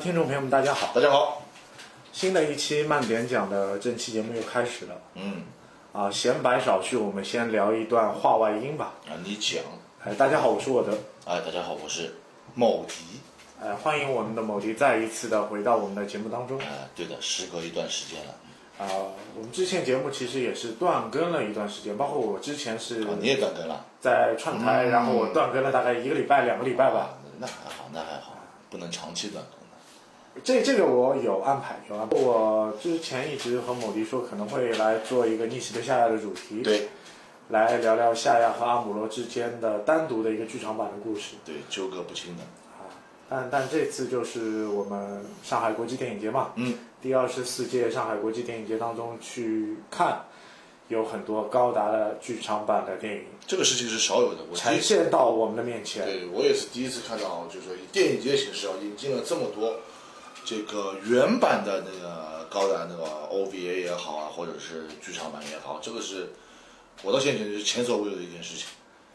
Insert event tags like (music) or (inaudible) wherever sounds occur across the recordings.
听众朋友们，大家好！大家好，新的一期慢点讲的正期节目又开始了。嗯，啊，闲白少叙，我们先聊一段话外音吧。啊，你讲，哎，大家好，我是我的。哎，大家好，我是某迪，哎，欢迎我们的某迪再一次的回到我们的节目当中。哎，对的，时隔一段时间了，啊，我们之前节目其实也是断更了一段时间，包括我之前是啊，你也断更了，在串台，然后我断更了大概一个礼拜、两个礼拜吧。那还好，那还好，不能长期断更的。这这个我有安排，有安排。我之前一直和某迪说可能会来做一个逆袭的夏亚的主题，对，来聊聊夏亚和阿姆罗之间的单独的一个剧场版的故事。对，纠葛不清的，啊但但这次就是我们上海国际电影节嘛，嗯，第二十四届上海国际电影节当中去看，有很多高达的剧场版的电影这个事情是少有的。我第呈，现到我们的面前。对我也是第一次看到，就是说以电影节形式啊，引进了这么多这个原版的那个高达那个 OVA 也好啊，或者是剧场版也好，这个是我到现在是前所未有的一件事情。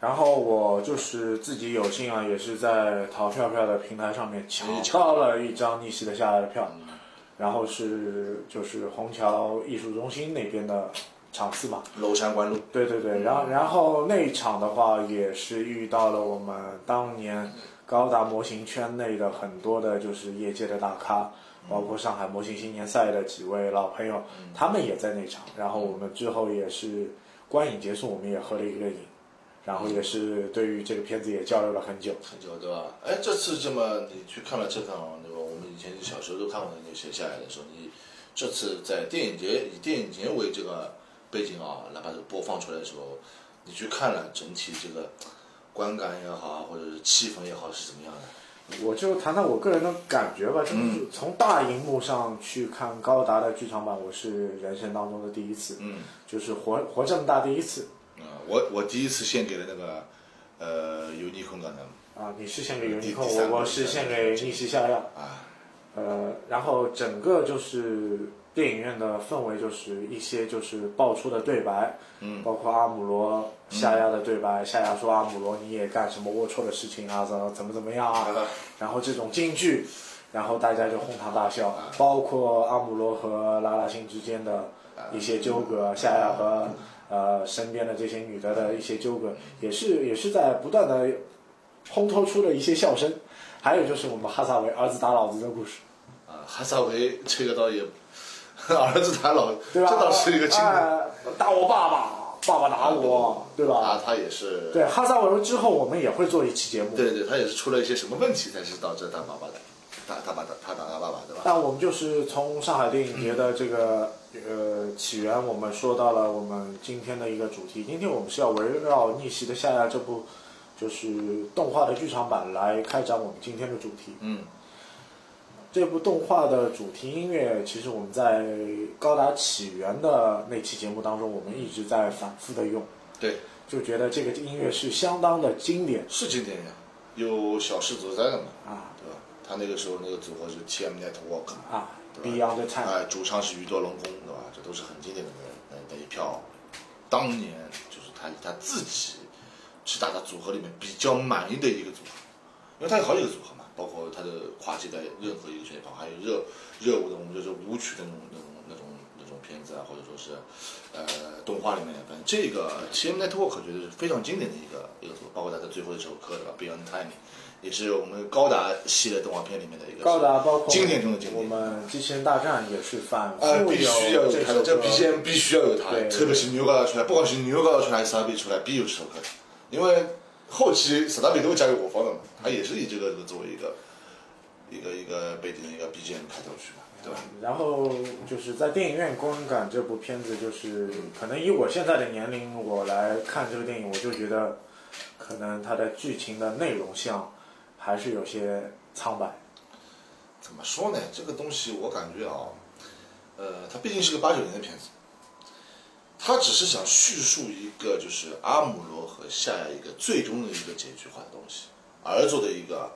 然后我就是自己有幸啊，也是在淘票票的平台上面抢到了一张逆袭的下来的票，然后是就是虹桥艺术中心那边的场次嘛。娄山关路，对对对，然后然后那一场的话也是遇到了我们当年高达模型圈内的很多的，就是业界的大咖，包括上海模型新年赛的几位老朋友，他们也在那场。然后我们之后也是观影结束，我们也喝了一个饮，然后也是对于这个片子也交流了很久。很久对吧？哎，这次这么你去看了这场那个我们以前小时候都看过的那些下来的时候，你这次在电影节以电影节为这个背景啊，哪怕是播放出来的时候，你去看了整体这个观感也好啊，或者是气氛也好是怎么样的？我就谈谈我个人的感觉吧，就是从大荧幕上去看高达的剧场版，我是人生当中的第一次，嗯，就是活活这么大第一次。啊、我我第一次献给了那个呃尤尼空港的啊，你是献给尤尼控，第第三个我我是献给逆袭下药。啊，呃，然后整个就是电影院的氛围，就是一些就是爆出的对白，嗯，包括阿姆罗夏亚的对白，夏亚说阿姆罗你也干什么龌龊的事情啊，怎么怎么怎么样啊，然后这种京剧，然后大家就哄堂大笑，包括阿姆罗和拉拉星之间的一些纠葛，夏亚和呃身边的这些女的的一些纠葛，也是也是在不断的烘托出了一些笑声。还有就是我们哈萨维儿子打老子的故事，啊，哈萨维这个倒也 (laughs) 儿子打老，对吧？这倒是一个经典，哎打我爸爸，爸爸打我，对他吧？他也是对，哈萨维之后我们也会做一期节目，对对，他也是出了一些什么问题，才是导致他爸爸的，打他爸打他打他爸爸，对吧？那我们就是从上海电影节的这个呃起源，我们说到了我们今天的一个主题。今天我们是要围绕《逆袭的夏亚》这部就是动画的剧场版来开展我们今天的主题。嗯，这部动画的主题音乐，其实我们在高达起源的那期节目当中，我们一直在反复的用，对，就觉得这个音乐是相当的经典是经典呀，有小狮子在的嘛，啊对吧？他那个时候那个组合是 TM Network，啊，Beyond Time。哎，主唱是宇多龙宫，对吧？这都是很经典的那那一票，当年就是他他自己是大家组合里面比较满意的一个组合，因为他有好几个组合嘛，包括他的跨界在任何一个旋律跑，还有热热舞的，我们就是舞曲的那种那种那种那种片子啊，或者说是呃动画里面，反正这个 TM Network 觉得是非常经典的一个一个组合，包括他的最后一首歌对吧？Beyond Time。也是我们高达系列动画片里面的一个高达包括经典中的经典。我们机器人大战也是反复啊，有必须要有这他的，这 BGM 必须要有它，特别是牛高达出来，不管是牛高达出来还是萨达比出来，必有这首歌，因为后期史达比都会加入我方的嘛，他也是以这个作为一个一个一个背景的一个 BGM 开头曲嘛，对吧？然后就是在电影院观感这部片子，就是可能以我现在的年龄，我来看这个电影，我就觉得可能它的剧情的内容上还是有些苍白。怎么说呢？这个东西我感觉啊，呃，它毕竟是个八九年的片子，他只是想叙述一个就是阿姆罗和夏亚一个最终的一个结局化的东西，而做的一个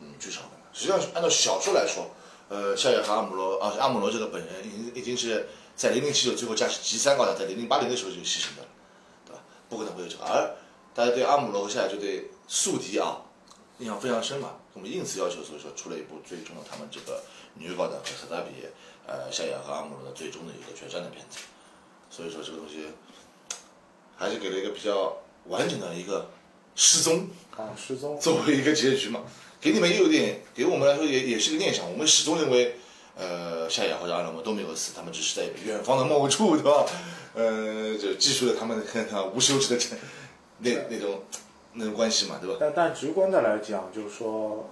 嗯剧场版。实际上按照小说来说，呃，夏亚和阿姆罗啊，阿姆罗这个本人已经已经是在零零七九最后驾驶 G 三高达，在零零八零的时候就牺牲掉了，对吧？不可能会有这个。而大家对阿姆罗和夏亚就对宿敌啊印象非常深嘛，我们因此要求，所以说出了一部最终的他们这个女高达和萨达比，呃，夏亚和阿姆罗的最终的一个决战的片子。所以说这个东西 (tsk) 还是给了一个比较完整的一个失踪啊，失踪。(laughs) 作为一个结局嘛，给你们也有点，给我们来说也也是个念想。我们始终认为，呃，夏亚或者阿姆罗都没有死，他们只是在远方的某处，对吧？呃，就记述了他们的无休止的 (laughs) 那那种那种关系嘛，对吧？但但直观的来讲，就是说，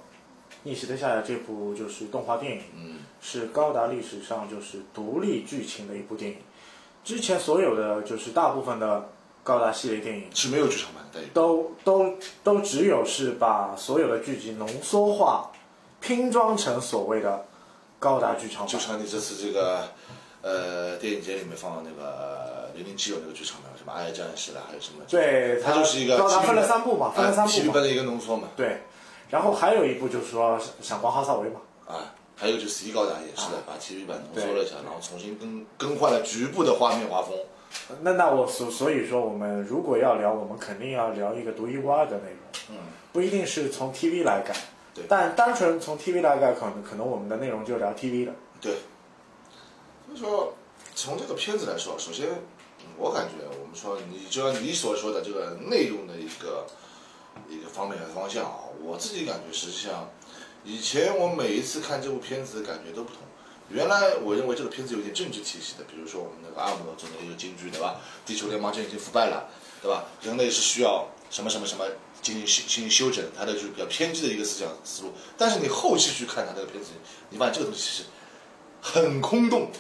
《逆袭的夏亚》这部就是动画电影，嗯，是高达历史上就是独立剧情的一部电影。之前所有的就是大部分的高达系列电影是没有剧场版的，都都都只有是把所有的剧集浓缩化，拼装成所谓的高达剧场版。就像你这次这个呃电影节里面放的那个零零七有那个剧场版，什么《爱战士》啦，还有什么？对，它就是一个高达分了三部嘛，分了三部嘛。版的一个浓缩嘛。对，然后还有一部就是说闪光哈萨维嘛。啊。还有就是 C 高达也是的，把 TV 版浓缩了一下，然后重新更更换了局部的画面画风。那那我所所以说，我们如果要聊，我们肯定要聊一个独一无二的内容。嗯。不一定是从 TV 来改。对。但单纯从 TV 来改，可能可能我们的内容就聊 TV 了。对。所以说，从这个片子来说，首先，我感觉我们说，你就像你所说的这个内容的一个一个方面和方向啊，我自己感觉实际上。以前我每一次看这部片子的感觉都不同。原来我认为这个片子有点政治体系的，比如说我们那个阿姆罗中的一个金句，对吧？地球联邦已经腐败了，对吧？人类是需要什么什么什么进行修进行修整，它的就是比较偏激的一个思想思路。但是你后期去看它这个片子，你发现这个东西是很空洞。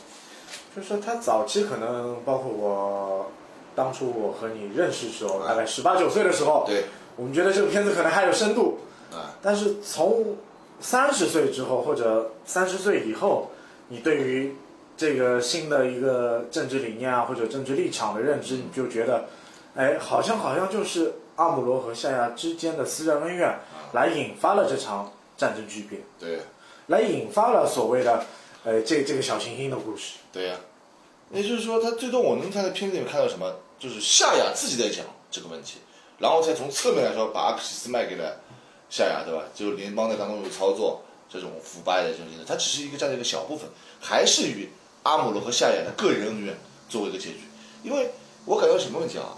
就是他早期可能包括我当初我和你认识时候，大概十八九岁的时候，对，我们觉得这个片子可能还有深度啊。但是从三十岁之后，或者三十岁以后，你对于这个新的一个政治理念啊，或者政治立场的认知，你就觉得，哎，好像好像就是阿姆罗和夏亚之间的私人恩怨，来引发了这场战争巨变，对，来引发了所谓的，呃，这这个小行星的故事，对呀，也就是说，他最终我能在片子里面看到什么，就是夏亚自己在讲这个问题，然后再从侧面来说，把阿克西斯卖给了。夏亚对吧？就联邦在当中有操作，这种腐败的这种，它只是一个占了一个小部分，还是与阿姆罗和夏亚的个人恩怨作为一个结局。因为我感觉什么问题啊？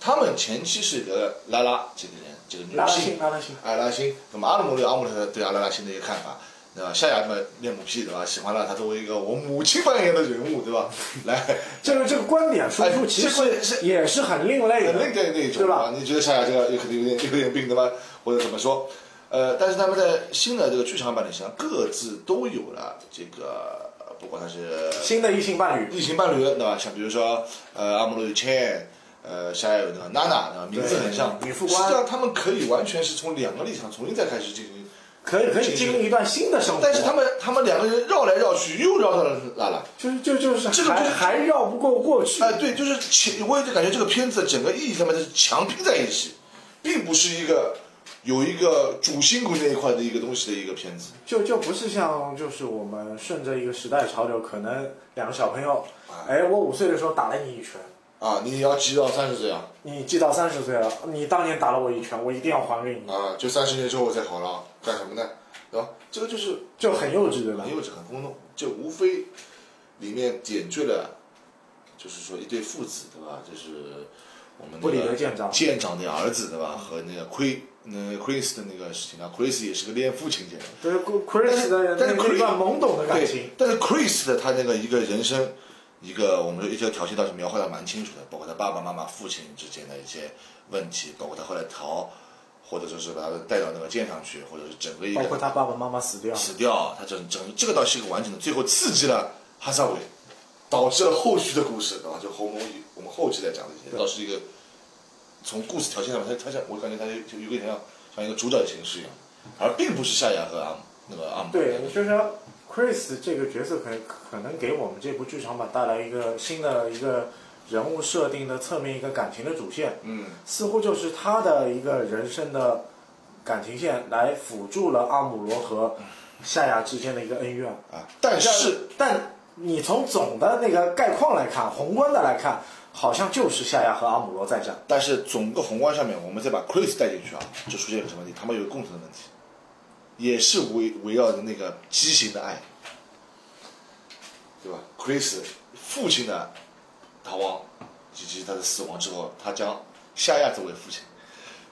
他们前期是得拉拉这个人，这个女性，拉拉星，拉拉星。那么阿姆罗有阿姆罗对阿拉拉星的一个看法，对吧？夏亚他妈恋母癖对吧？喜欢了他作为一个我母亲扮演的人物对吧？来，(laughs) 这个这个观点输出其实也是很另类的，很另类那种，对吧？你觉得夏亚这个有可能有点有点病对吧？或者怎么说？呃，但是他们在新的这个剧场版里，实际上各自都有了这个，不管他是新的异性伴侣，异性伴侣对吧？像比如说，呃，阿姆罗有茜，呃，夏亚有那个娜娜，对吧？名字很像，女副官。实际上他们可以完全是从两个立场重新再开始进行，可以可以经历一段新的生活。但是他们他们两个人绕来绕去，又绕到了哪了，就是就就是这个还还绕不过过去。哎，对，就是强，我也就感觉这个片子整个意义上面是强拼在一起，并不是一个。有一个主心骨那一块的一个东西的一个片子，就就不是像就是我们顺着一个时代潮流，可能两个小朋友，哎，我五岁的时候打了你一拳，啊，你要记到三十岁啊，你记到三十岁了，你当年打了我一拳，我一定要还给你，啊，就三十年之后我再好了，干什么呢？对吧？这个就是就很幼稚对吧？很幼稚，很空洞，就无非里面点缀了，就是说一对父子对吧？就是我们布里德舰长舰长的儿子对吧？和那个亏。那 Chris 的那个事情啊，Chris 也是个恋父情节。对，Chris 的但是 Chris 懵懂的感情。但是 Chris 的他那个一个人生，一个我们说一些条线倒是描绘的蛮清楚的，包括他爸爸妈妈、父亲之间的一些问题，包括他后来逃，或者说是把他带到那个舰上去，或者是整个一个。包括他爸爸妈妈死掉。死掉，他整整这个倒是一个完整的，最后刺激了哈萨韦，导致了后续的故事，对吧？就后面我们后期再讲的一些，倒是一个。从故事条线上面，他他像我感觉他就有点像像一个主角的形式一样，而并不是夏亚和阿姆那个阿姆。对，就是说，Chris 这个角色可能可能给我们这部剧场版带来一个新的一个人物设定的侧面一个感情的主线。嗯。似乎就是他的一个人生的感情线来辅助了阿姆罗和夏亚之间的一个恩怨啊。但是，但你从总的那个概况来看，宏观的来看。好像就是夏亚和阿姆罗在战，但是总个宏观上面，我们再把 Chris 带进去啊，就出现一个什么问题？他们有共同的问题，也是围围绕着那个畸形的爱，对吧？Chris 父亲的逃亡以及他的死亡之后，他将夏亚作为父亲，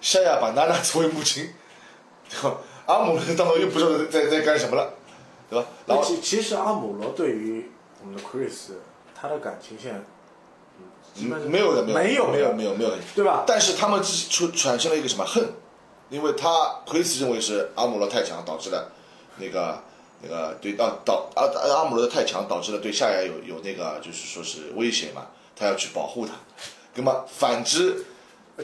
夏亚把娜娜作为母亲，(laughs) 对吧？阿姆罗当中又不知道在在干什么了，对吧？然后其其实阿姆罗对于我们的 Chris，他的感情线，没有的，没有，没有，没有，没有。对吧？但是他们自出产生了一个什么恨？因为他奎斯认为是阿姆罗太强导致了那个那个对啊导阿阿阿姆罗的太强导致了对夏亚有有那个就是说是威胁嘛，他要去保护他。那么反之，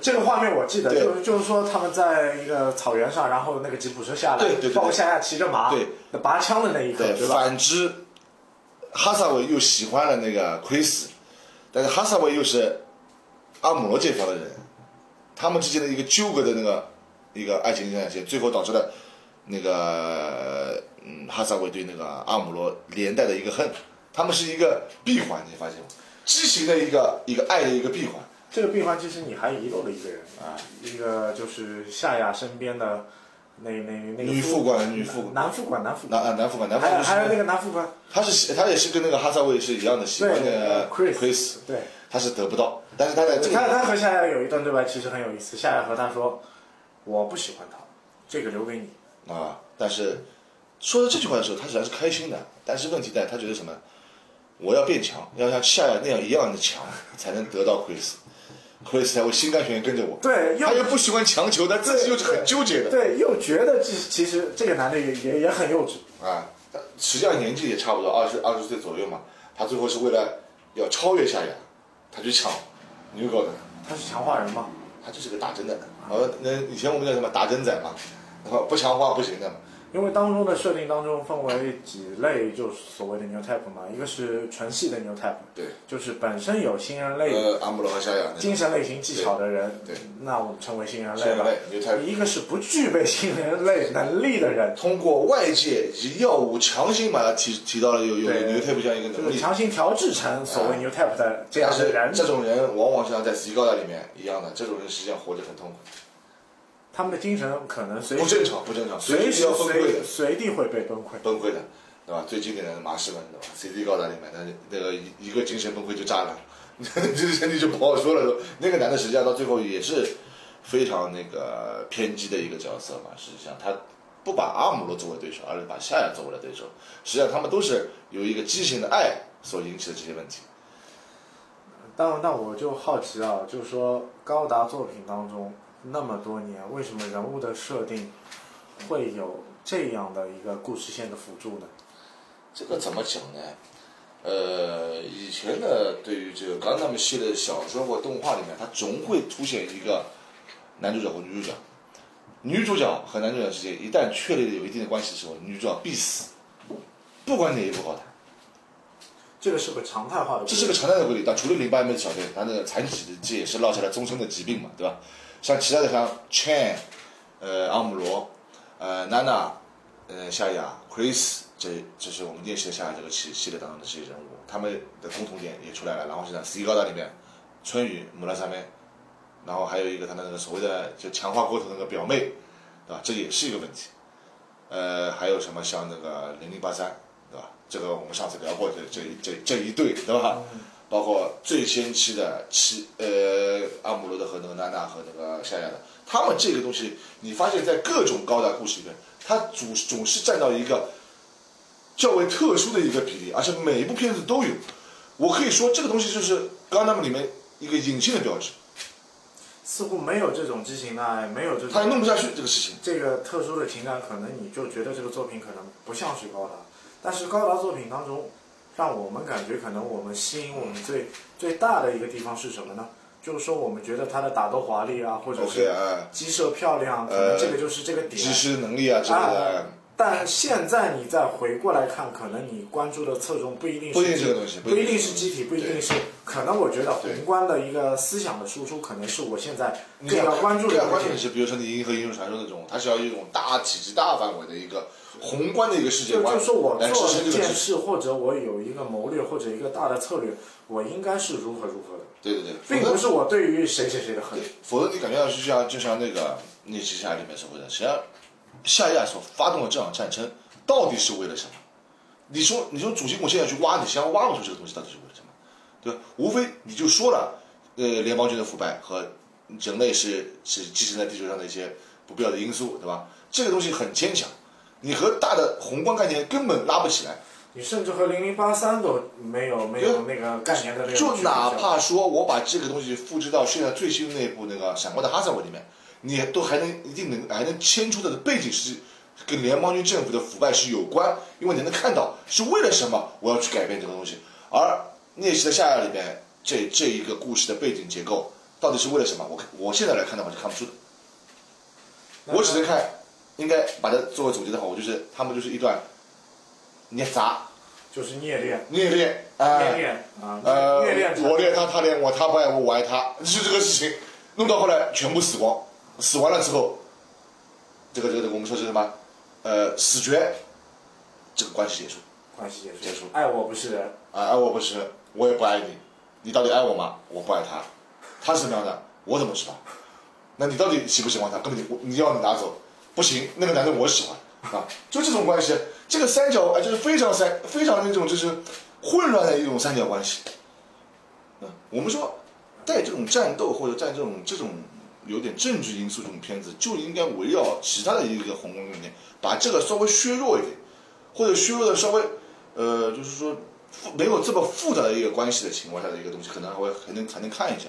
这个画面我记得，就是就是说他们在一个草原上，然后那个吉普车下来，对对对包括夏亚骑着马，对，拔枪的那一刻，对，对吧？反之，哈萨维又喜欢了那个奎斯，但是哈萨维又是阿姆罗这方的人，他们之间的一个纠葛的那个一个爱情线，最后导致了那个嗯哈萨维对那个阿姆罗连带的一个恨，他们是一个闭环，你发现吗？畸形的一个一个爱的一个闭环。这个闭环其实你还遗漏了一个人啊，一个就是夏亚身边的那那那个女副官女副官男副官，男副官，南啊南副官，男副官还有还有那个男副官，他是喜他也是跟那个哈萨维是一样的，喜欢对那个 Chris 对。他是得不到，但是他在这个他他和夏亚有一段对白，其实很有意思。夏亚和他说：“我不喜欢他，这个留给你。啊，但是说到这句话的时候，他实际上是开心的。但是问题在，他觉得什么？我要变强，要像夏亚那样一样的强，才能得到 Chris。(laughs) 克里斯才会心甘情愿跟着我。对又他又不喜欢强求，但自己又是很纠结”的对，又觉得这其实这个男的也也也很幼稚。啊。但实际上年纪也差不多，二十二十岁左右嘛。他最后是为了要超越夏亚，他去抢牛皋的，他是强化人嘛？他就是个打针的。呃，那以前我们叫什么打针仔嘛，然后不强化不行的嘛。因为当中的设定当中分为几类，就是所谓的 new type 嘛，一个是纯系的 new type，对，就是本身有新人类、呃，阿姆罗和夏亚精神类型技巧的人，对。对那我们称为新人类吧。new type 一个是不具备新人类能力的人，通过外界以及药物强行把它提提到了有有对。牛 type 这样一个就是能力，强行调制成所谓 new type 的这样的人，这种人往往像在死高达里面一样的，这种人实际上活着很痛苦，他们的精神可能随不正常，不正常，随时要崩溃随的，随地会被崩溃。崩溃的，对吧？最经典的马士文，对吧？CD 高达里面，那那个一一个精神崩溃就炸了，这身体就不好说了都。那个男的实际上到最后也是非常那个偏激的一个角色嘛，实际上他。不把阿姆罗作为对手，而是把夏亚作为了对手。实际上，他们都是由一个畸形的爱所引起的这些问题。但那我就好奇啊，就是说高达作品当中那么多年，为什么人物的设定会有这样的一个故事线的辅助呢？这个怎么讲呢？呃，以前呢，对于这个钢弹系列的小说或动画里面，它总会出现一个男主角或女主角。女主角和男主角之间一旦确立了有一定的关系的时候，女主角必死，不管哪一部好谈，这个是个常态化的，这是个常态的规律。但除了零八年的小队，他那个残疾的这也是落下了终身的疾病嘛，对吧？像其他的像 Chan，呃，阿姆罗，呃，娜娜，呃，夏亚，Chris，这这是我们练习的夏亚这个系系列当中的这些人物，他们的共同点也出来了。然后现在 C 高达里面，春雨、姆拉萨妹，然后还有一个他的那个所谓的就强化过头那个表妹，对吧？这也是一个问题。呃，还有什么像那个零零八三，对吧？这个我们上次聊过这这这这一对，对吧？包括最先期的七呃阿姆罗德和那个娜娜和那个夏亚的，他们这个东西，你发现在各种高达故事里面，它总总是占到一个较为特殊的一个比例，而且每一部片子都有。我可以说这个东西就是高达们里面一个隐性的标志，似乎没有这种激情的爱，没有这种他弄不下去这个事情。这个特殊的情感，可能你就觉得这个作品可能不像是高达，但是高达作品当中，让我们感觉可能我们吸引我们最最大的一个地方是什么呢？就是说我们觉得它的打斗华丽啊，或者是啊，机射漂亮，可呃能这个就是这个点。技师能力啊之类的啊，但现在你再回过来看，可能你关注的侧重不一定是不一定这个东西不一定是机体，不一定是，可能我觉得宏观的一个思想的输出，可能是我现在更要关注的更要东西。关键是，比如说你《银河英雄传说》那种，它是要一种大体积、大范围的一个宏观的一个世界观就就是说我做一。件事，或者我有一个谋略，或者一个大的策略，我应该是如何如何的，对对对，并不是我对于谁谁谁的恨。，否则你感觉到就像就像那个《逆袭下》里面所说的，实际上夏亚所发动的这场战争到底是为了什么？你说，你说主心骨现在去挖，你先挖不出这个东西到底是为了什么？对吧？无非你就说了，呃，联邦军的腐败和人类是是寄生在地球上的一些不必要的因素，对吧？这个东西很牵强，你和大的宏观概念根本拉不起来。你甚至和零零八三都没有没有那个概念的那个就哪怕说我把这个东西复制到现在最新的那部那个《闪光的哈萨韦》里面，你都还能一定能还能牵出它的背景是跟联邦军政府的腐败是有关，因为你能看到是为了什么我要去改变这个东西。而聂西的夏亚里边这这一个故事的背景结构到底是为了什么？我我现在来看的话是看不出的，我只能看，应该把它作为总结的话，我就是他们就是一段。捏砸，就是虐恋，虐恋，虐恋啊，呃，虐恋，我恋他，他恋我，他不爱我，我爱他，就这个事情，弄到后来全部死光，死完了之后，这个这个我们说是什么？呃，死绝，这个关系结束，关系结束，结束，爱我不是人，啊，爱我不是，我也不爱你，你到底爱我吗？我不爱他，他是什么样的？我怎么知道？那你到底喜不喜欢他？根本你你要你拿走，不行，那个男的我喜欢。啊，就这种关系，这个三角啊，就是非常三，非常那种就是混乱的一种三角关系。嗯，我们说带这种战斗或者带这种这种有点政治因素这种片子，就应该围绕其他的一个宏观概念，把这个稍微削弱一点，或者削弱的稍微呃，就是说没有这么复杂的一个关系的情况下的一个东西，可能还会还能还能看一下。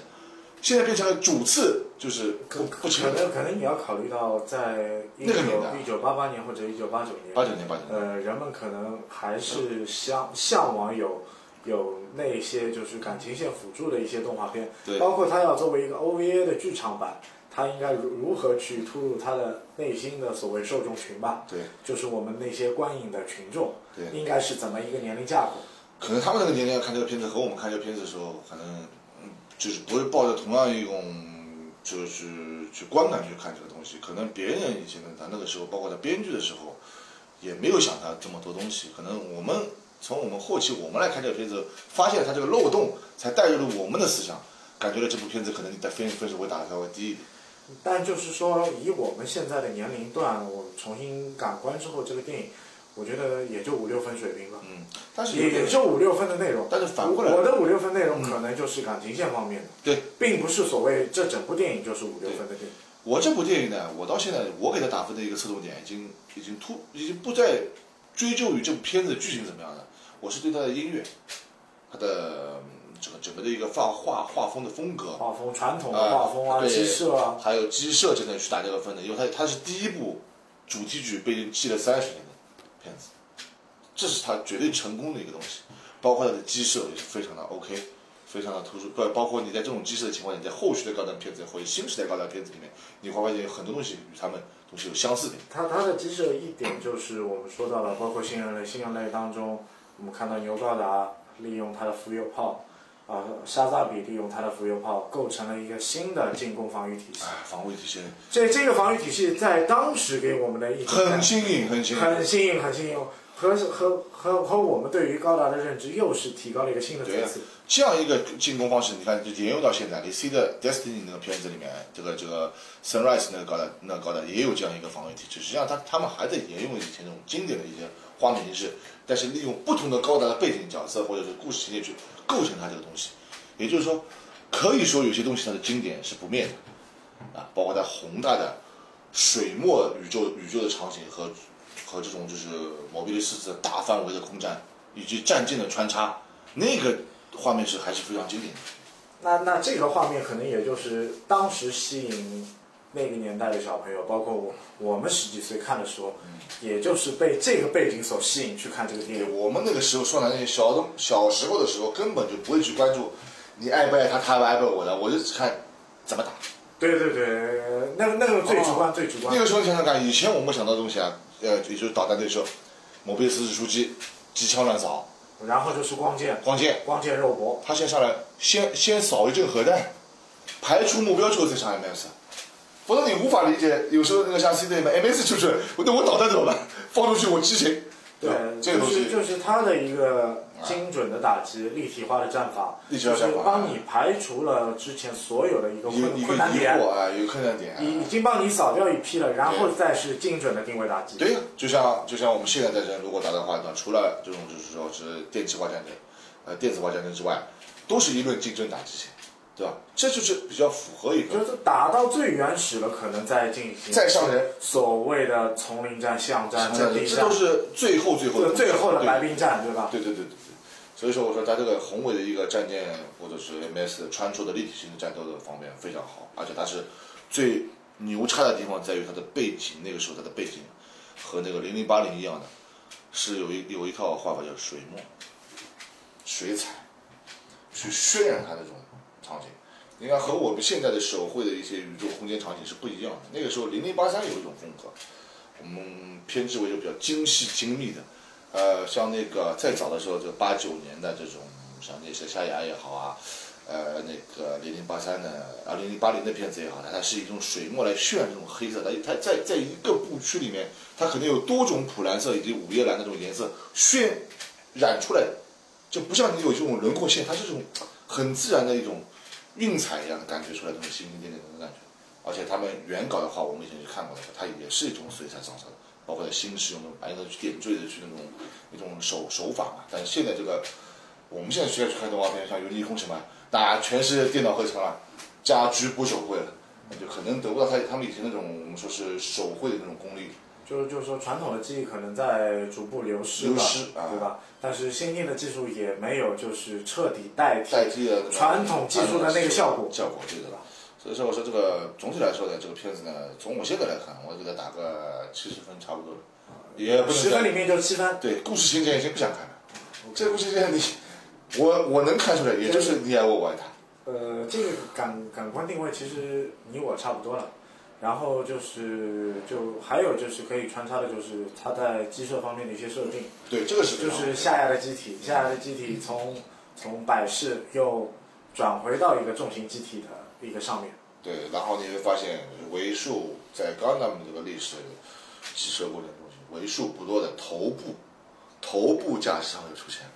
现在变成了主次，就是不不可能可能你要考虑到在一九一九八八年或者一九八九年，八九年八九年，呃，人们可能还是向向往有有那些就是感情线辅助的一些动画片，包括它要作为一个 OVA 的剧场版，它应该如如何去突入它的内心的所谓受众群吧？对，就是我们那些观影的群众，对，应该是怎么一个年龄架构？可能他们那个年龄看这个片子和我们看这个片子的时候，可能。就是不会抱着同样一种，就是去观感去看这个东西。可能别人以前他那个时候，包括在编剧的时候，也没有想到这么多东西。可能我们从我们后期我们来看这个片子，发现它这个漏洞，才带入了我们的思想，感觉了这部片子可能你的分分数会打的稍微低一点。但就是说，以我们现在的年龄段，我重新感官之后，这个电影。我觉得也就五六分水平吧，嗯，但是也也就五六分的内容，但是反过来，我的五六分内容可能就是感情线方面的，对，并不是所谓这整部电影就是五六分的电影。我这部电影呢，我到现在我给他打分的一个侧重点已经已经突已经不再追究于这部片子的剧情怎么样了，我是对它的音乐，它的整个整个的一个画画画风的风格，画风传统的画风啊，机设啊，还有机设真的去打这个分的，因为它它是第一部主题曲被人记了三十年的。片子，这是他绝对成功的一个东西，包括他的机设也是非常的 OK，非常的突出。不，包括你在这种机设的情况下，你在后续的高端片子或者新时代高端片子里面，你会发现很多东西与他们东西有相似点。他他的机设一点就是我们说到了，包括新人类，新人类当中，我们看到牛高达利用他的浮游炮，啊，沙扎比利用他的浮游炮，构成了一个新的进攻防御体系。防御体系。这这个防御体系在当时给我们的一很新颖，很新颖，很新颖，很新颖。和和和和我们对于高达的认知又是提高了一个新的层次。这样一个进攻方式，你看就沿用到现在。你 C 的 Destiny 那个片子里面，这个这个 Sunrise 那个高达那个高达也有这样一个防御体系。实际上，他他们还在沿用以前那种经典的一些画面形式，但是利用不同的高达的背景角色或者是故事情节去构成它这个东西。也就是说，可以说有些东西它的经典是不灭的啊，包括在宏大的水墨宇宙宇宙的场景和。和这种就是毛比利斯的大范围的空战，以及战舰的穿插，那个画面是还是非常经典的。那那这个画面可能也就是当时吸引那个年代的小朋友，包括我我们十几岁看的时候，也就是被这个背景所吸引去看这个电影。我们那个时候说难听，小的小时候的时候根本就不会去关注你爱不爱他，他爱不爱我的，我就只看怎么打。对对对，那个那个最主观最主观。那个时候想想看，以前我们想到的东西啊。呃，也就是导弹对射，某贝斯式出击，机枪乱扫，然后就是光剑，光剑，光剑肉搏。他先上来，先先扫一阵核弹，排除目标之后再上 MS，否则你无法理解。有时候那个像 C 队嘛，MS 出去，那我导弹怎么办？放出去我机型对，这个东西就是就是它的一个精准的打击、立体化的战法，立体就是化战法帮你排除了之前所有的一个困困难点，惑啊，有困难点啊。已已经帮你扫掉一批了，然后再是精准的定位打击。对呀，就像就像我们现在战争如果打的话，那除了这种就是说是电气化战争，呃电子化战争之外，都是一轮竞争打击线，对吧？这就是比较符合一个就是打到最原始了，可能再进行再上人所谓的丛林战、巷战、阵地这都，是最后最后的最后的对白兵战，对吧？对对对对对，所以说我说它这个宏伟的一个战舰或者是 MS 穿出的立体性的战斗的方面非常好，而且它是最牛叉的地方在于它的背景，那个时候它的背景和那个零零八零一样的，是有一有一套画法叫水墨、水彩，去渲染它那种场景。你看和我们现在的手绘的一些宇宙空间场景是不一样的。那个时候零零八三有一种风格，我们偏执为就比较精细精密的。呃，像那个再早的时候，就八九年的这种，像那些夏亚也好啊，呃，那个零零八三的啊零零八零的片子也好，它是一种水墨来渲染这种黑色，它它在在一个布区里面，它可能有多种普蓝色以及午夜蓝那种颜色渲染出来，就不像你有这种轮廓线，它是这种很自然的一种晕彩一样的感觉出来，那种星星点点的感觉。而且他们原稿的话，我们以前去看过的，它也是一种水彩上色的，包括在新式用那种白色去点缀的去那种一种手手法嘛。但是现在这个，我们现在需要去看动画片，像《游逆空》什么，那全是电脑合成了，家居不手绘了，那就可能得不到他他们以前那种我们说是手绘的那种功力。就是就是说，传统的技艺可能在逐步流失了，流失啊对吧？但是先进的技术也没有就是彻底代替代替了传统技术的那个效果。效果对的吧？所以说我说这个总体来说呢，这个片子呢，从我现在来看，我给它打个七十分差不多了，也不十分里面就七分，对故事情节已经不想看了。这个故事情节你，我我能看出来，也就是你爱我，我爱他。呃，这个感感官定位其实你我差不多了。然后就是就还有就是可以穿插的，就是它在机设方面的一些设定，对，这个是就是下压的机体，下压的机体从从百式又转回到一个重型机体的一个上面。对，然后你会发现为数在刚他们这个历史机设过程中，为数不多的头部头部驾驶舱就出现了，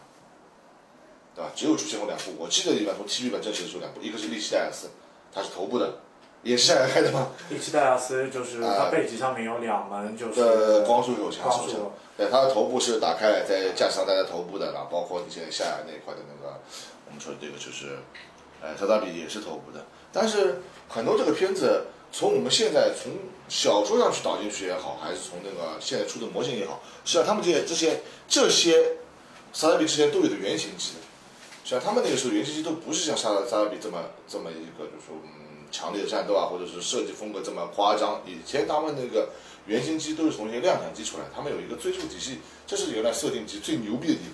对吧？只有出现过两部，我记得一般从 TV 版正式的时候两部，一个是利希戴尔斯，它是头部的，也是下来开的吗？伊奇戴亚斯就是他背脊上面有两门就是呃，光束手枪光手枪。束，对，他的头部是打开来，在驾驶舱带在头部的，然后包括你现在下来那一块的那个，我们说的这个就是，呃，萨达比也是头部的，但是很多这个片子从我们现在从小说上去导进去也好，还是从那个现在出的模型也好，实际上他们这些这些这些萨拉比之前都有的原型机的，实际上他们那个时候原型机都不是像萨拉萨达比这么这么一个就是说嗯强烈的战斗啊，或者是设计风格这么夸张，以前他们那个。原型机都是从一些量产机出来，他们有一个追溯体系，这是原来设定机最牛逼的地方。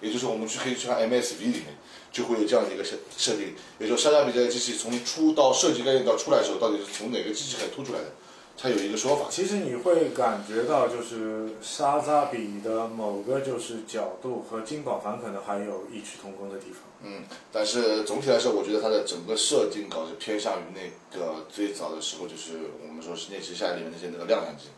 也就是我们去可以去看 MSV 里面，就会有这样的一个设设定，也就是沙加比这个机器从出到设计概念到出来的时候，到底是从哪个机器开始突出来的，它有一个说法。其实你会感觉到，就是沙扎比的某个就是角度和金宝凡可能还有异曲同工的地方。嗯，但是总体来说，我觉得它的整个设定稿是偏向于那个最早的时候，就是我们说是那时下里面那些那个量产机，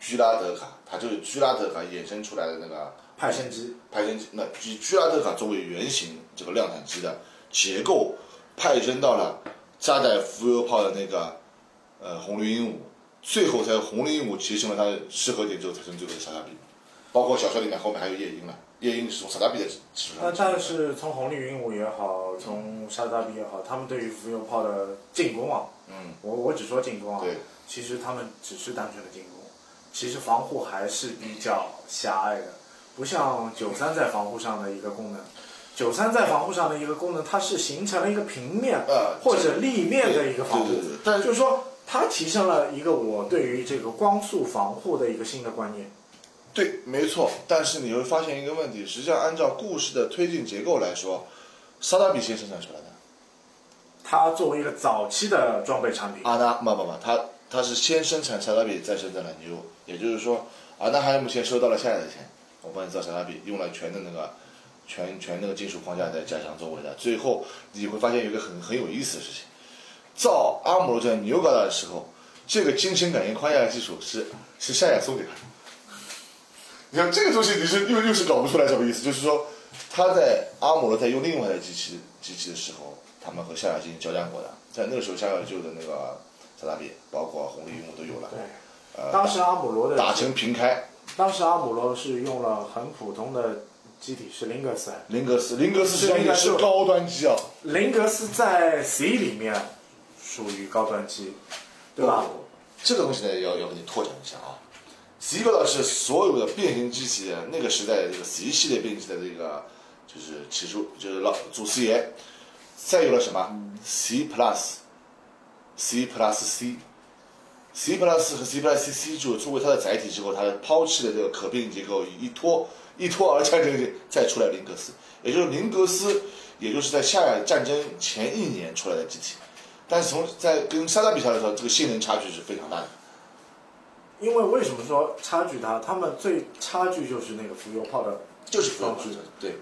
居拉德卡，它就是居拉德卡衍生出来的那个派生机，派生机，那以居拉德卡作为原型这个量产机的结构，派生到了加载浮游炮的那个呃红绿鹦鹉，最后才红绿鹦鹉结成了它的适合点之后，才成最后的沙加比。包括小说里面后面还有夜莺了，夜鹰是从沙加比的基础那上。但是从红绿鹦鹉也好，从沙达比也好，他们对于浮游炮的进攻啊，嗯，我我只说进攻啊，对，其实他们只是单纯的进攻，其实防护还是比较狭隘的，不像九三在防护上的一个功能。九三在防护上的一个功能，它是形成了一个平面呃或者立面的一个防护对就是说它提升了一个我对于这个光速防护的一个新的观念。对，没错。但是你会发现一个问题，实际上按照故事的推进结构来说，沙达比先生产出来的。它作为一个早期的装备产品，阿纳不不不，他他是先生产沙达比，再生产了牛，也就是说，阿纳海姆先收到了下来的钱，我帮你造沙达比，用了全的那个全全那个金属框架在加强周围的，最后你会发现有一个很很有意思的事情，造阿姆罗这牛高达的时候，这个精神感应框架的技术是是夏亚送给他的。你看这个东西，你是又又是搞不出来什么意思？就是说，他在阿姆罗在用另外的机器机器的时候，他们和夏亚进行交战过的。在那个时候，夏亚就的那个萨达比，包括红利鹦鹉都有了。对，呃当时阿姆罗的打成平开。当时阿姆罗是用了很普通的机体，是林格斯。林格斯，林格斯实际上也是高端机啊。林格斯在 C 里面属于高端机，对吧？这个东西呢，要要给你拓展一下啊。C 高端是所有的变形机器那个时代的这个 C 系列变形机的这个就是起初就是老祖师爷。再有了什么 C Plus，C Plus C，C Plus 和 C Plus C C 就作为它的载体之后，它抛弃了这个可变结构，一拖一拖而战争再出来林格斯，也就是林格斯，也就是在夏亚战争前一年出来的机体，但是从在跟沙达比赛的时候，这个性能差距是非常大的。因为为什么说差距大？他们最差距就是那个浮游炮的，就是浮游炮，对。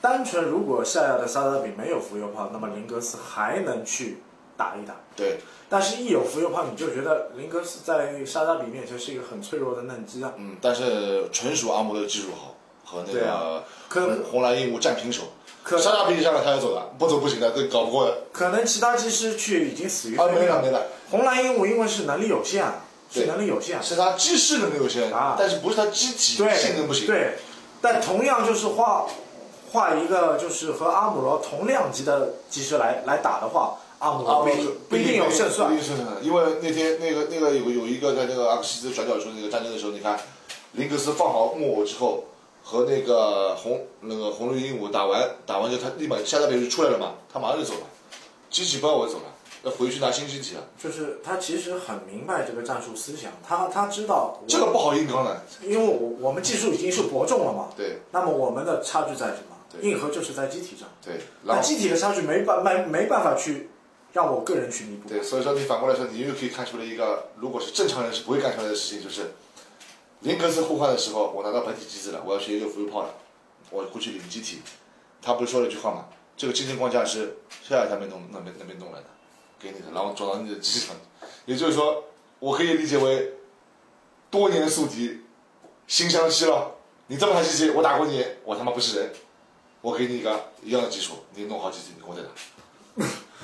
单纯如果下亚的沙达比没有浮游炮，那么林格斯还能去打一打。对。但是，一有浮游炮，你就觉得林格斯在沙达比面前是一个很脆弱的嫩鸡啊。嗯，但是纯属阿姆的技术好，和那个红红蓝鹦鹉战平手。可沙达比上来他要走了，不走不行的，这搞不过的。可能其他技师去已经死于啊，没了没了。红蓝鹦鹉因为是能力有限，是能力有限，是他机师能力有限啊，但是不是他机体性能不行。对，但同样就是画。画一个就是和阿姆罗同量级的机师来来打的话，阿姆罗不一定有胜算。不一定胜算因为那天那个那个有有一个在那个阿克西斯转角处那个战争的时候，你看，林格斯放好木偶之后，和那个红那个红绿鹦鹉打完打完之后，他立马下达别就出来了嘛，他马上就走了，机器不要我走了。要回去拿新机体了，就是他其实很明白这个战术思想，他他知道这个不好硬刚的，因为我我们技术已经是伯仲了嘛。对。那么我们的差距在什么？硬核就是在机体上。对。那机体的差距没办没没办法去让我个人去弥补。对，所以说你反过来说，你又可以看出了一个，如果是正常人是不会干出来的事情，就是林格斯互换的时候，我拿到本体机子了，我要学一个浮游炮了，我过去领机体，他不是说了一句话吗？这个精神框架是下海他们弄那边那边弄来的。给你的，然后转到你的机器上，也就是说，我可以理解为多年宿敌，心相惜了。你这么台机器，我打过你，我他妈不是人。我给你一个一样的基础，你弄好机器，你给我再打。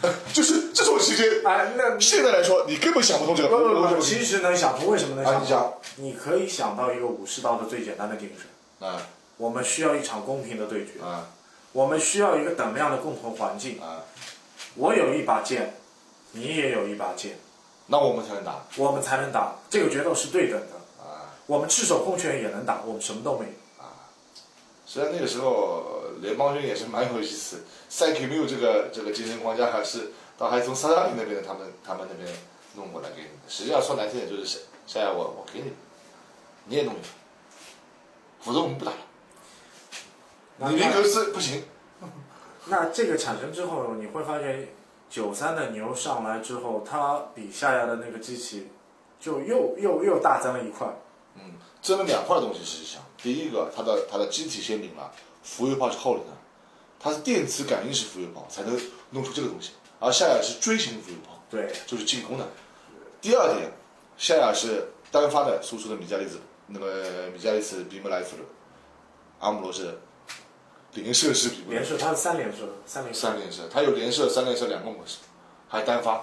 (laughs) 就是这种时间，哎，那现在来说，你根本想不通这个。不不不，其实能想通，为什么能想通？你可以想到一个武士道的最简单的精神。啊。我们需要一场公平的对决。啊。我们需要一个等量的共同环境。啊。我有一把剑。你也有一把剑，那我们才能打，我们才能打，这个决斗是对等的啊。我们赤手空拳也能打，我们什么都没有啊。虽然那个时候联邦军也是蛮有意思，赛克没有这个这个精神框架，还是倒还从萨拉里那边的他们他们那边弄过来给你。实际上说难听点就是，现在我我给你，你也弄一个，否则我们不打了。你林格斯不行。(laughs) 那这个产生之后，你会发现。九三的牛上来之后，它比下压的那个机器就又又又大增了一块。嗯，增了两块东西。实际上，第一个，它的它的机体先领了，浮游炮是后领的，它是电磁感应式浮游炮才能弄出这个东西，而夏亚是锥形浮游炮，对，就是进攻的。第二点，夏亚是单发的输出的米加利子，那个米加利子比姆莱夫的，阿姆罗是。连射式比连射，它是三连射，三连射。三连射，它有连射、三连射两个模式，还单发，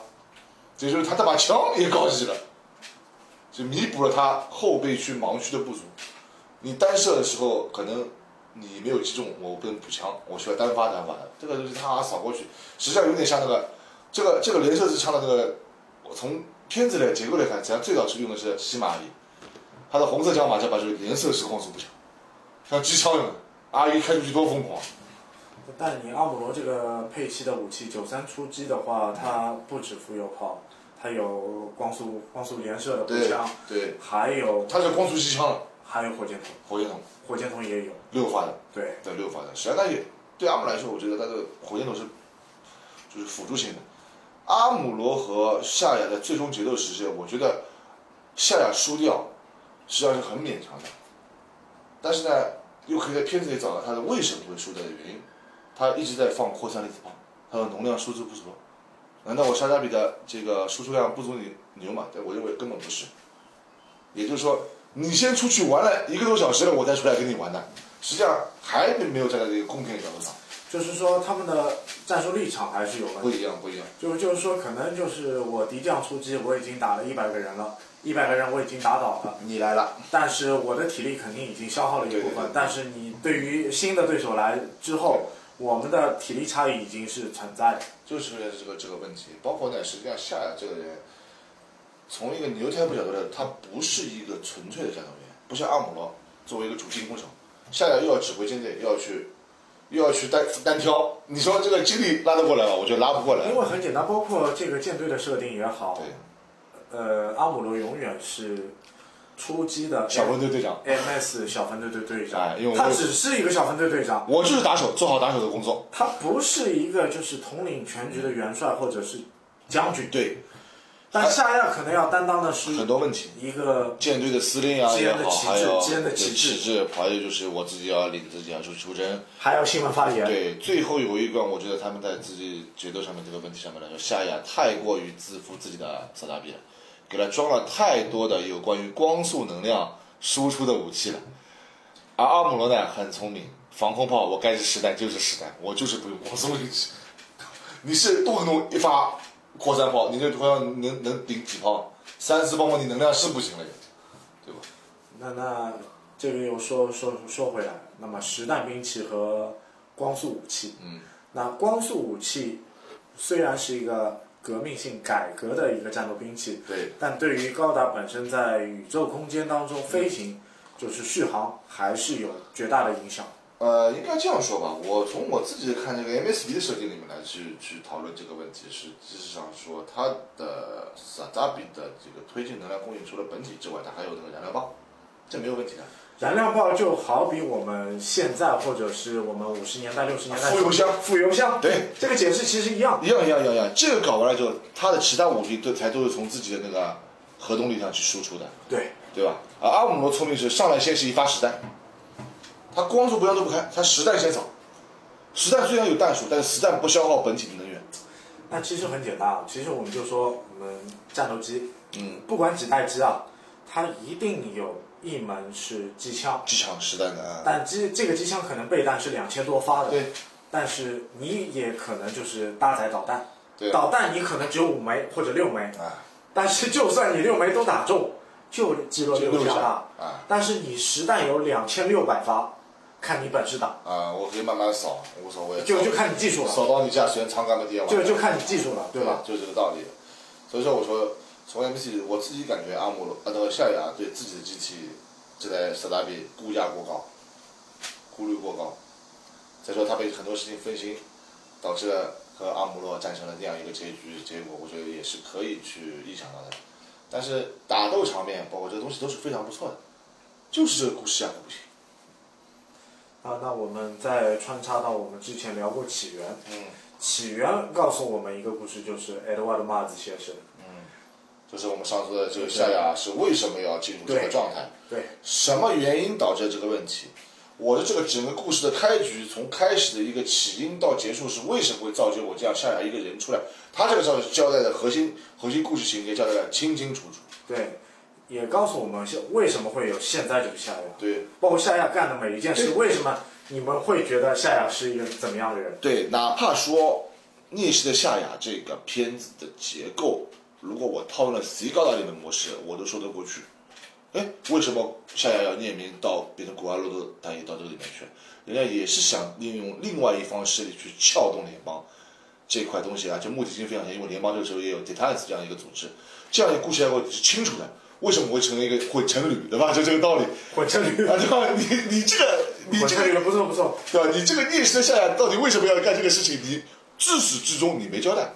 这就是他这把枪也高级了，就弥补了他后备区盲区的不足。你单射的时候，可能你没有击中，我不能补枪，我需要单发单发的，这个东西它扫过去，实际上有点像那个这个这个连射式枪的那个，我从片子的结构来看，实际上最早是用的是西马里，它的红色枪马这把就是连射式光速步枪，像机枪一样的。阿姨开出去多疯狂！但你阿姆罗这个配器的武器九三出击的话，它不止浮游炮，它有光速光速连射的步枪，对，还有它是光速机枪，还有火箭筒，火箭筒，火箭筒也有六发的，对，对六发的。实际上，也对阿姆来说，我觉得它的火箭筒是就是辅助性的。阿姆罗和夏亚的最终决斗时间，我觉得夏亚输掉实际上是很勉强的，但是呢。又可以在片子里找到他的为什么会输掉的原因，他一直在放扩散粒子炮，他的能量输出不足，难道我沙加比的这个输出量不足你牛吗？对我认为根本不是，也就是说，你先出去玩了一个多小时了，我再出来跟你玩的，实际上还没没有站在这个公平的角度上，就是说他们的战术立场还是有问题。不一样，不一样。就是就是说，可能就是我敌将出击，我已经打了一百个人了，一百个人我已经打倒了，你来了，但是我的体力肯定已经消耗了一部分。对对对但是你对于新的对手来之后，我们的体力差异已经是存在的。就是这个这个问题。包括呢，实际上夏亚这个人，从一个牛胎部角度来，他不是一个纯粹的战斗员，不像阿姆罗作为一个主进攻手，夏亚又要指挥舰队，又要去又要去单单挑，你说这个精力拉得过来吗？我觉得拉不过来。因为很简单，包括这个舰队的设定也好，对，呃，阿姆罗永远是出击的小分队队长，MS 小分队队队长，哎因为他只是一个小分队队长，我就是打手，做好打手的工作。他不是一个就是统领全局的元帅或者是将军。对，但夏亚可能要担当的是很多问题。一个舰队的司令啊也好，还有旗帜旗帜，还有就是我自己要领自己要去出征。还有新闻发言。对，最后有一关，我觉得他们在自己决斗上面这个问题上面来说，夏亚太过于自负自己的萨达比了，给他装了太多的有关于光速能量输出的武器了。而阿姆罗呢很聪明，防空炮我该是实弹就是实弹，我就是不用光速武器。你是动不动一发扩散炮，你这好像能能顶几炮？三四炮炮你能量是不行了，对吧？那那这个又说说说回来，那么实弹兵器和光速武器，嗯，那光速武器虽然是一个革命性改革的一个战斗兵器，对，但对于高达本身在宇宙空间当中飞行，就是续航，还是有绝大的影响。呃，应该这样说吧，我从我自己看这个 MSD 的设计里面来去去讨论这个问题，是事实上说它的萨扎比的这个推进能量供应除了本体之外，它还有那个燃料棒，这没有问题的。燃料棒就好比我们现在或者是我们五十年代、六十年代副油箱副油箱，对，这个解释其实一样。一样一样一样一样，这个搞完了之后，它的其他武器都才都是从自己的那个核动力上去输出的，对，对吧？而阿姆罗聪明是上来先是一发实弹，他光速不要都不开，它实弹先扫。实弹虽然有弹数，但是实弹不消耗本体的能源。那其实很简单啊，其实我们就说我们战斗机，嗯，不管几代机啊，它一定有一门是机枪，机枪实弹的啊，但机这个机枪可能备弹是两千多发的，对，但是你也可能就是搭载导弹，对导弹你可能只有五枚或者六枚，啊，但是就算你六枚都打中，就击落就六下下大，啊但是你实弹有两千六百发，看你本事大，啊，我可以慢慢扫，无所谓。就就看你技术了，扫到你家时间长杆的地方。就就看你技术了，对吧？？就这个道理。所以说，我说从 MC，我自己感觉阿姆罗呃那个夏亚对自己的机器这台萨达比估价过高，顾虑过高。再说他被很多事情分心，导致了和阿姆罗战成了这样一个结局结果，我觉得也是可以去臆想到的。但是打斗场面，包括这个东西都是非常不错的，就是这个故事下不行。啊，那我们再穿插到我们之前聊过起源，嗯起源告诉我们一个故事，就是 Edward Mars 先生。嗯，就是我们上次的这个夏亚是为什么要进入这个状态？对，什么原因导致这个问题？我的这个整个故事的开局，从开始的一个起因到结束，是为什么会造就我这样夏亚一个人出来？他这个上交代的核心核心故事情节交代的清清楚楚。对，也告诉我们现为什么会有现在这个夏亚，对包括夏亚干的每一件事，为什么你们会觉得夏亚是一个怎么样的人？对，哪怕说《逆袭的夏亚》这个片子的结构，如果我套用了 C 高达里的模式，我都说得过去。哎，为什么夏亚要匿名到变成古阿洛的单也到这个里面去？人家也是想利用另外一方势力去撬动联邦这块东西啊，就目的性非常强，因为联邦这个时候也有 Detans 这样一个组织，这样一个故事架构是清楚的。为什么会成为一个混成旅，对吧？(laughs) 就这个道理混成旅，啊，对吧？你你这个 (laughs) 你这个混成驴不错不错。对吧？你这个逆时的下来到底为什么要干这个事情？你自始至终你没交代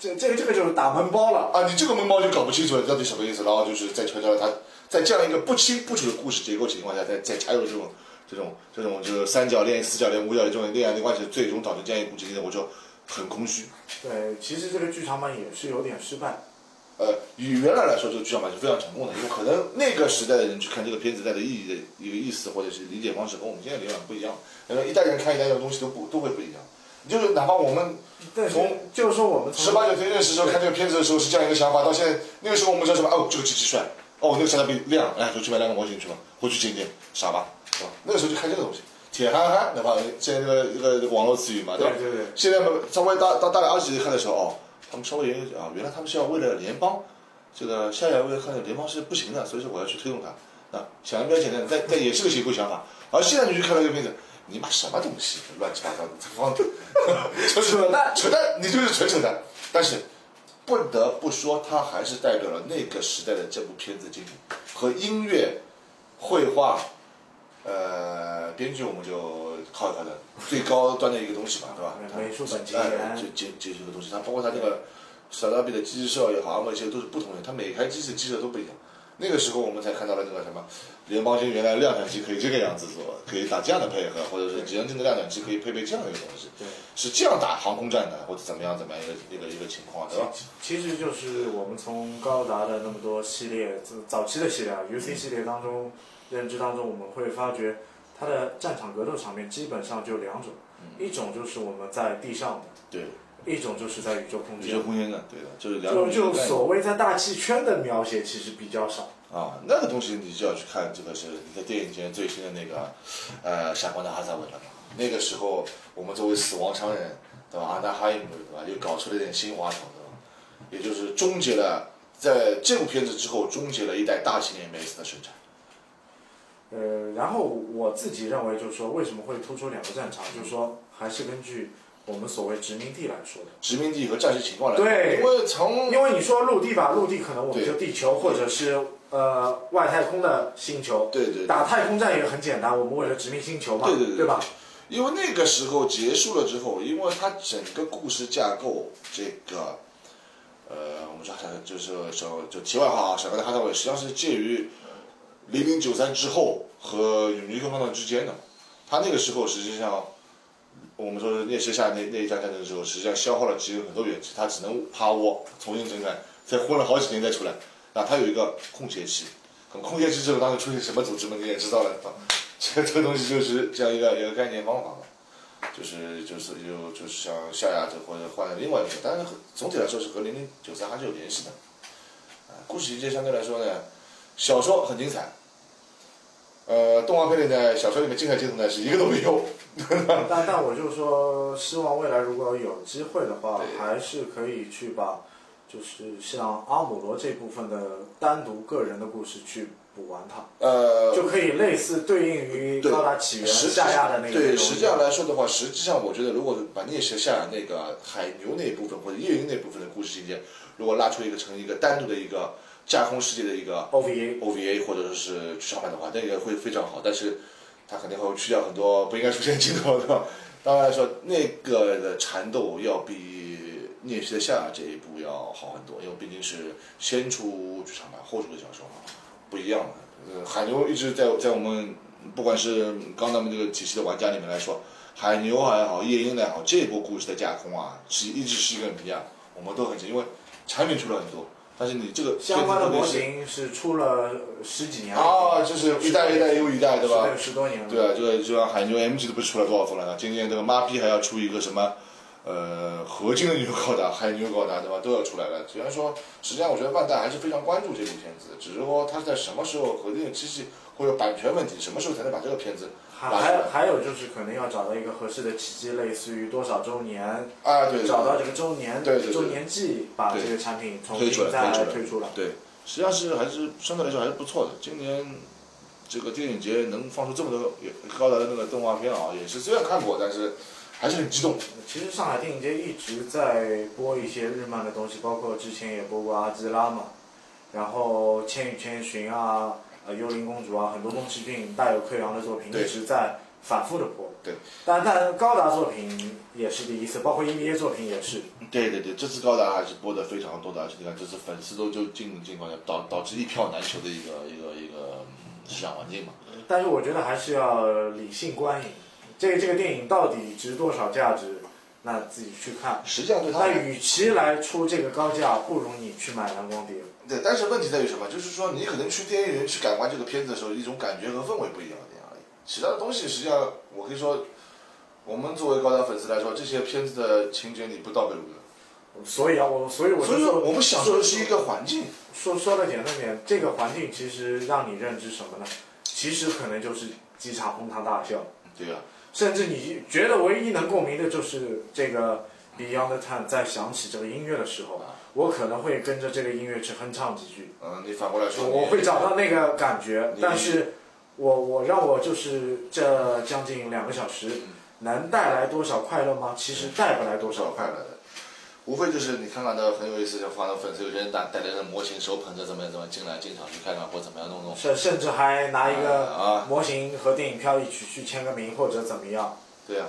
这这个这个就是打闷包了。啊！你这个闷包就搞不清楚到底什么意思，然后就是在传销他在这样一个不清不楚的故事结构情况下，再再插入这种这种这种就是三角恋、四角恋、五角恋这种恋爱的关系，最终导致这样一个故事情节，我就很空虚。对，其实这个剧场版也是有点失败。呃，与原来来说，这个剧场版是非常成功的，因为可能那个时代的人去看这个片子带的意义的一个意思或者是理解方式，跟我们现在理解不一样。然后一代人看一代人的东西都不都会不一样。就是哪怕我们从就是说我们从十八九岁认识的时候看这个片子的时候是这样一个想法，到现在那个时候我们知道什么？哦，这个机器帅，哦，那个夏比亮，哎，就去买两个模型去吧，回去剪剪，傻吧，是吧？那个时候就看这个东西，铁憨憨，对吧？现在这个一个网络词语嘛，吧？对对对。现在稍微大到大概二十几看的时候，哦，他们稍微啊，原来他们是要为了联邦，这个夏亚为了看联邦是不行的，所以说我要去推动它，啊，想的比较简单，但但也是个邪乎想法。(laughs) 而现在你去看那个片子，你妈什么东西，乱七八糟的，放扯淡，扯淡，你就是纯扯淡。但是不得不说，它还是代表了那个时代的这部片子精品和音乐、绘画，呃，编剧我们就靠一靠的最高端的一个东西嘛，对吧？美术本级哎，这这这些个东西，它包括它这个小拉比的机设也好，那些都是不同的，它每台机子机设都不一样。那个时候我们才看到了那个什么，联邦军原来量产机可以这个样子做，可以打这样的配合，或者是直升机的量产机可以配备这样的一个东西，对，是这样打航空战的，或者怎么样怎么样一个一个一个情况，对吧？其实就是我们从高达的那么多系列，早期的系列啊，UC 系列当中认知当中，我们会发觉它的战场格斗场面基本上就两种，一种就是我们在地上的，对。一种就是在宇宙空间，宇宙空间的，对的，就是两种。就就所谓在大气圈的描写，其实比较少。啊，那个东西你就要去看，这个是你在电影间最新的那个，呃，闪光的哈萨韦了。那个时候，我们作为死亡商人，对吧？阿纳哈伊姆，对吧？又搞出了点新花头，对吧？也就是终结了，在这部片子之后，终结了一代大型 MS 的生产。呃，然后我自己认为，就是说，为什么会突出两个战场？就是说，还是根据。我们所谓殖民地来说的，殖民地和战时情况来，对，因为从因为你说陆地吧，陆地可能我们就地球或者是呃外太空的星球，对对，打太空战也很简单，我们为了殖民星球嘛，对对对，对吧？因为那个时候结束了之后，因为它整个故事架构，这个呃，我们说就是说就题外话啊，小白的哈萨韦实际上是介于零零九三之后和永劫空洞之间的，他那个时候实际上。我们说聂些下那那一场战争的时候，实际上消耗了其实很多元气，他只能趴窝重新整改，再混了好几年再出来。那他有一个空闲期，空闲期之后当时出现什么组织嘛，你也知道了。这这东西就是这样一个一个概念方法嘛，就是就是就就是像夏亚这或者换了另外一个，但是总体来说是和零零九三还是有联系的。啊，故事情节相对来说呢，小说很精彩。呃，动画片里呢，小说里面精彩镜头呢是一个都没有。(laughs) 但但我就说，希望未来如果有机会的话，还是可以去把，就是像阿姆罗这部分的单独个人的故事去补完它。呃，就可以类似对应于高达起源下亚的那个。对，实际上来说的话，实际上我觉得，如果把聂蛇下那个海牛那部分或者夜莺那部分的故事情节，如果拉出一个成一个单独的一个。架空世界的一个 OVA，OVA 或者说是剧场版的话，那个会非常好。但是，它肯定会去掉很多不应该出现镜头的。当然说，那个的缠斗要比《聂西的夏》这一部要好很多，因为毕竟是先出剧场版后出的小说嘛，不一样的。呃，海牛一直在在我们不管是刚咱们这个体系的玩家里面来说，海牛还好，夜莺也好，这一波故事的架空啊，是一直是一个谜啊，我们都很清，因为产品出了很多。但是你这个相关的模型是出了十几年了啊，就是一代一代又一代，对吧？十多年了。对啊，这个就像海牛 MG 都不是出了多少份了呢？今年这个妈逼还要出一个什么，呃，合金的牛高达、还有牛高达，对吧？都要出来了。虽然说，实际上我觉得万代还是非常关注这部片子，只是说它在什么时候和这个机器或者版权问题，什么时候才能把这个片子？还有还有就是可能要找到一个合适的契机，类似于多少周年啊，对，找到这个周年对对周年季，把这个产品重新再推出了。对，实际上是还是相对来说还是不错的。今年这个电影节能放出这么多高达的那个动画片啊，也是虽然看过，但是还是很激动。其实上海电影节一直在播一些日漫的东西，包括之前也播过阿基拉嘛，然后《千与千寻》啊。呃，幽灵公主啊，很多宫崎骏带有克洋的作品一直在反复的播。对。但但高达作品也是第一次，包括 EVA 作品也是。对对对，这次高达还是播的非常多的，而且你看这次粉丝都就进进况下，导导致一票难求的一个一个一个市场环境嘛。但是我觉得还是要理性观影，这个这个电影到底值多少价值，那自己去看。实际上对它。那与其来出这个高价，不如你去买蓝光碟。对，但是问题在于什么？就是说，你可能去电影院去感官这个片子的时候，一种感觉和氛围不一样的而已。其他的东西，实际上我可以说，我们作为高达粉丝来说，这些片子的情节你不倒背如流，所以啊，我所以我所以说我们享受的是一个环境。说说的简单点，这个环境其实让你认知什么呢？其实可能就是几场哄堂大笑。对呀、甚至你觉得唯一能共鸣的就是这个 Beyond the Time 在响起这个音乐的时候，我可能会跟着这个音乐去哼唱几句，嗯，你反过来说，我会找到那个感觉。但是我我让我就是这将近两个小时，能带来多少快乐吗？其实带不来多少快乐。无非就是你看看到很有意思，就放到粉丝有些人带带来的模型，手捧着怎么样怎么样进来进场去看看或怎么样弄弄。甚甚至还拿一个啊模型和电影票一起去签个名或者怎么样，对呀、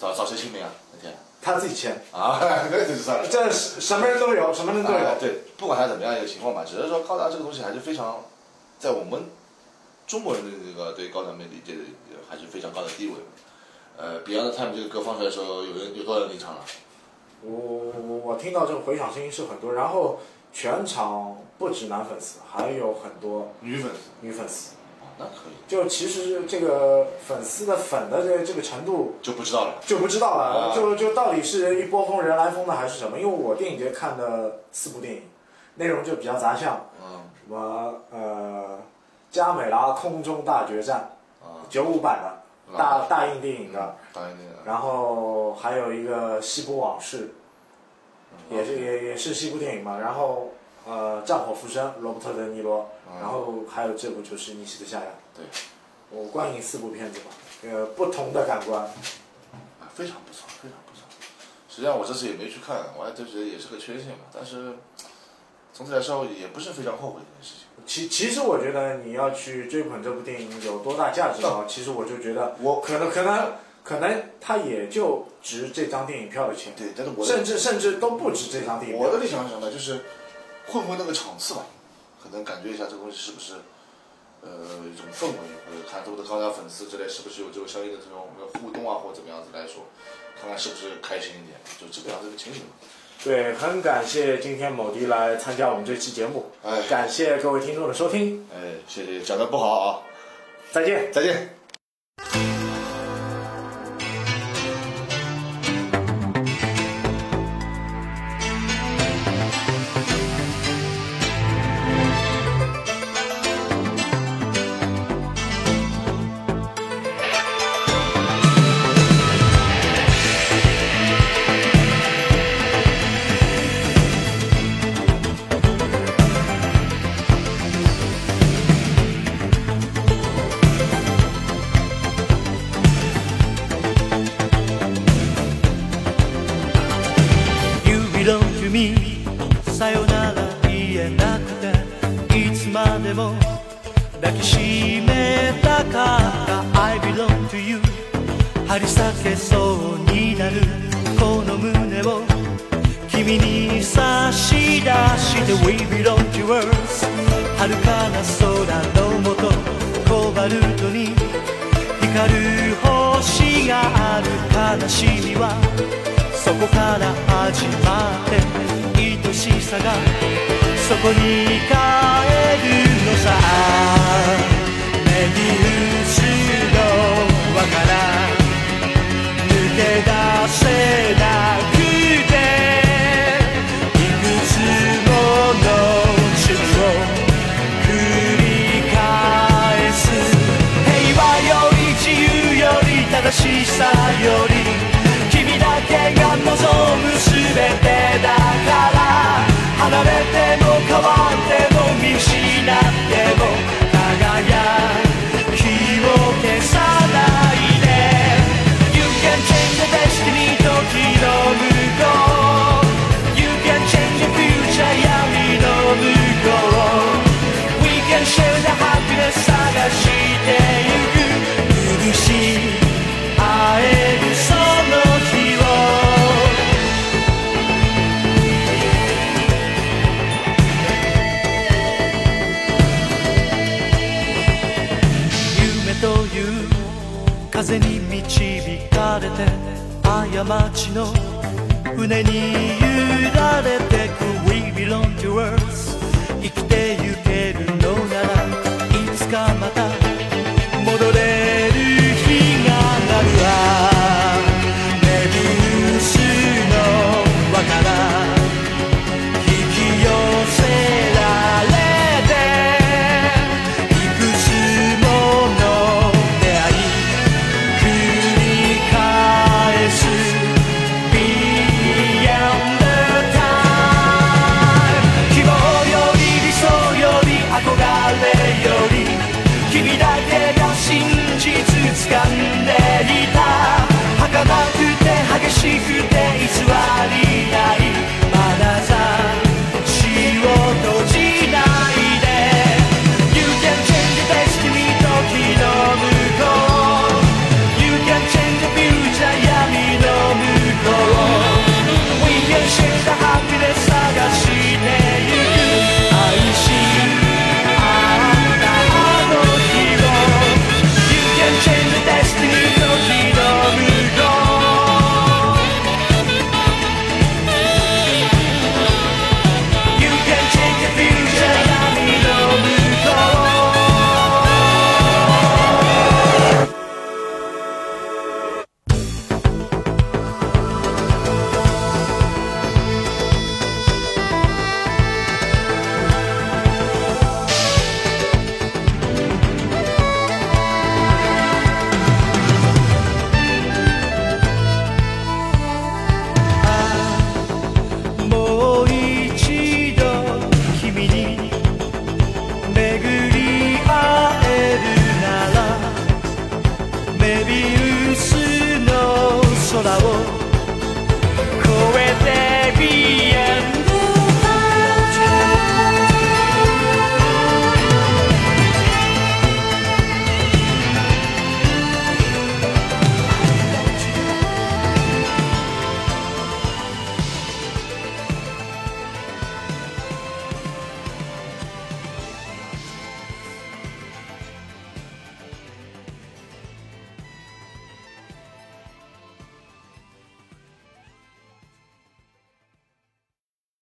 找找谁签名啊？那天他自己签，啊，(laughs) 那就算了。这什么人都有，什么人都有。哎对，不管他怎么样一个情况吧，只是说高达这个东西还是非常，在我们中国人的这个对高达的理解的还是非常高的地位。呃，Beyond Time 这个歌放出来的时候，有人有多少人离场了？我我我我听到这个回响声音是很多，然后全场不止男粉丝，还有很多女粉丝女粉丝。哦，那可以，就其实这个粉丝的粉的这这个程度就不知道了。就不知道了，啊就就到底是一波风人来疯的还是什么？因为我电影节看的四部电影，内容就比较杂项，嗯什么呃加美拉空中大决战啊，九五版的大大映电影的，当然后还有一个西部往事，嗯也是也也是西部电影嘛，然后呃战火浮生罗伯特德尼罗，嗯然后还有这部就是《逆袭的夏亚》。对，我观影四部片子吧，呃，不同的感官。啊非常不错，非常不错。实际上我这次也没去看，我还就觉得也是个缺陷吧。但是总体来说也不是非常后悔这件事情。其其实我觉得你要去追捧这部电影有多大价值啊？其实我就觉得，我可能可能可能它也就值这张电影票的钱，对，但是我甚至甚至都不值这张电影票我。的理想是什么呢？就是混混那个场次吧，可能感觉一下这个东西是不是呃一种氛围，或者看周围的高达粉丝之类是不是有这个相应的这种互动啊，或者怎么样子来说，看看是不是开心一点，就这个样子的情形。对，很感谢今天某迪来参加我们这期节目，哎感谢各位听众的收听，哎，谢谢，讲的不好啊，再见。再见。街の船に